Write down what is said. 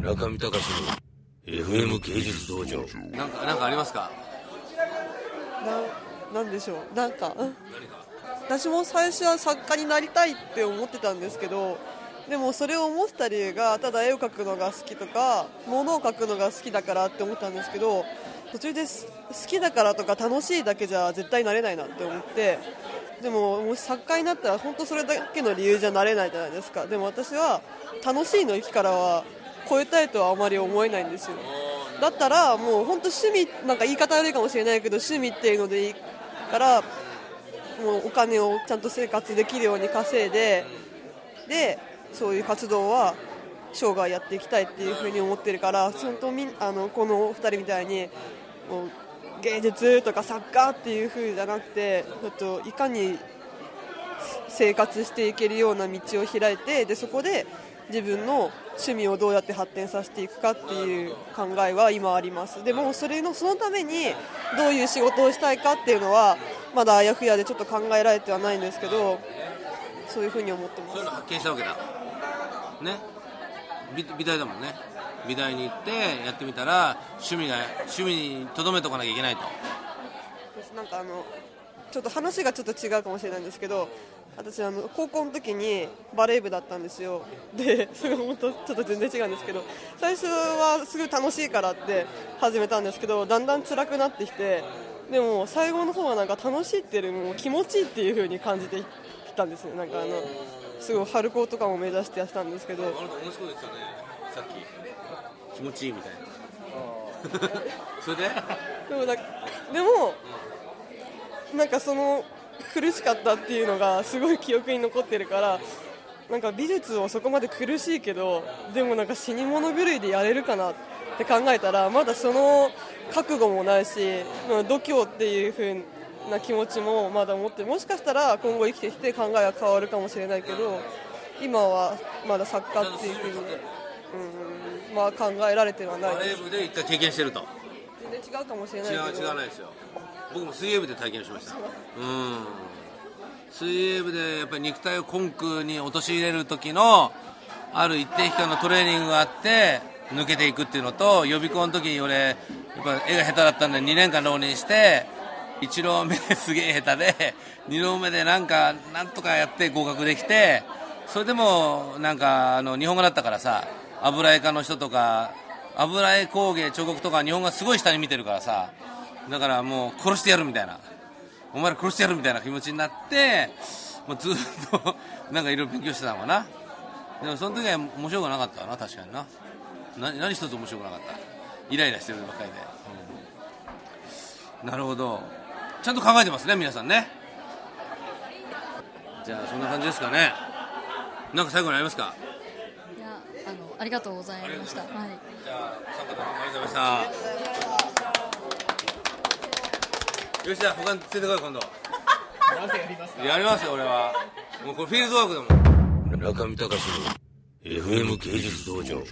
中見隆の FM 芸術道場。なんかなんかありますか？ななんでしょう。なんか私も最初は作家になりたいって思ってたんですけどでもそれを思った理由がただ絵を描くのが好きとか物を描くのが好きだからって思ったんですけど途中で好きだからとか楽しいだけじゃ絶対なれないなって思ってでももし作家になったら本当それだけの理由じゃなれないじゃないですか。でも私は楽しいの域からは超えたいとはあまり思えないんですよ。だったらもう本当趣味なんか言い方悪いかもしれないけど趣味っていうのでいいからもうお金をちゃんと生活できるように稼いででそういう活動は生涯やっていきたいっていうふうに思ってるから本当みあのこの2人みたいにもう芸術とかサッカーっていうふうじゃなくてちょっといかに生活していけるような道を開いてでそこで自分の趣味をどうやって発展させていくかっていう考えは今あります。でもそれのそのためにどういう仕事をしたいかっていうのはまだあやふやでちょっと考えられてはないんですけどそういうふうに思ってます。そういうの発見したわけだ。ね。美美大だもんね。美大に行ってやってみたら趣味が趣味にとどめとかなきゃいけないと。なんかあのちょっと話がちょっと違うかもしれないんですけど私あの高校の時にバレー部だったんですよ。でそれ本当ちょっと全然違うんですけど最初はすごい楽しいからって始めたんですけどだんだん辛くなってきてでも最後の方はなんか楽しいっていうよりも気持ちいいっていう風に感じてきたんですねなんかあのすごい春高とかも目指してやってたんですけど。あなた同じことですよね。さっき。気持ちいいみたいな。それで？でもだでもなんかその苦しかったっていうのがすごい記憶に残ってるからなんか美術をそこまで苦しいけどでもなんか死に物狂いでやれるかなって考えたらまだその覚悟もないしまあ度胸っていう風な気持ちもまだ持ってもしかしたら今後生きてきて考えが変わるかもしれないけど今はまだ作家っていう風に、うんまあ、考えられてはない。バレですー部で一回経験してると。全然違うかもしれない違けど。う違わないですよ僕も水泳部で体験しました。うん。水泳部でやっぱり肉体をコンクに陥れる時のある一定期間のトレーニングがあって抜けていくっていうのと予備校の時に俺やっぱ絵が下手だったんで2年間浪人して1浪目ですげえ下手で2浪目でなんかなんとかやって合格できてそれでもなんかあの日本語だったからさ油絵家の人とか油絵工芸彫刻とか日本がすごい下に見てるからさだからもう殺してやるみたいな。お前ら殺してやるみたいな気持ちになってもうずっとなんかいろいろ勉強してたのかな。でもその時は面白くなかったな確かにな。何何一つ面白くなかった。イライラしてるばっかりで、うん。なるほど。ちゃんと考えてますね皆さんね。じゃあそんな感じですかね。なんか最後にありますか？いやあのありがとうございました。はい。じゃあ参加どうもありがとうございましたよしじゃあ他に連れてこい今度。やりますよ俺は。もうこれフィールドワークだもん。中見隆の FM 芸術道場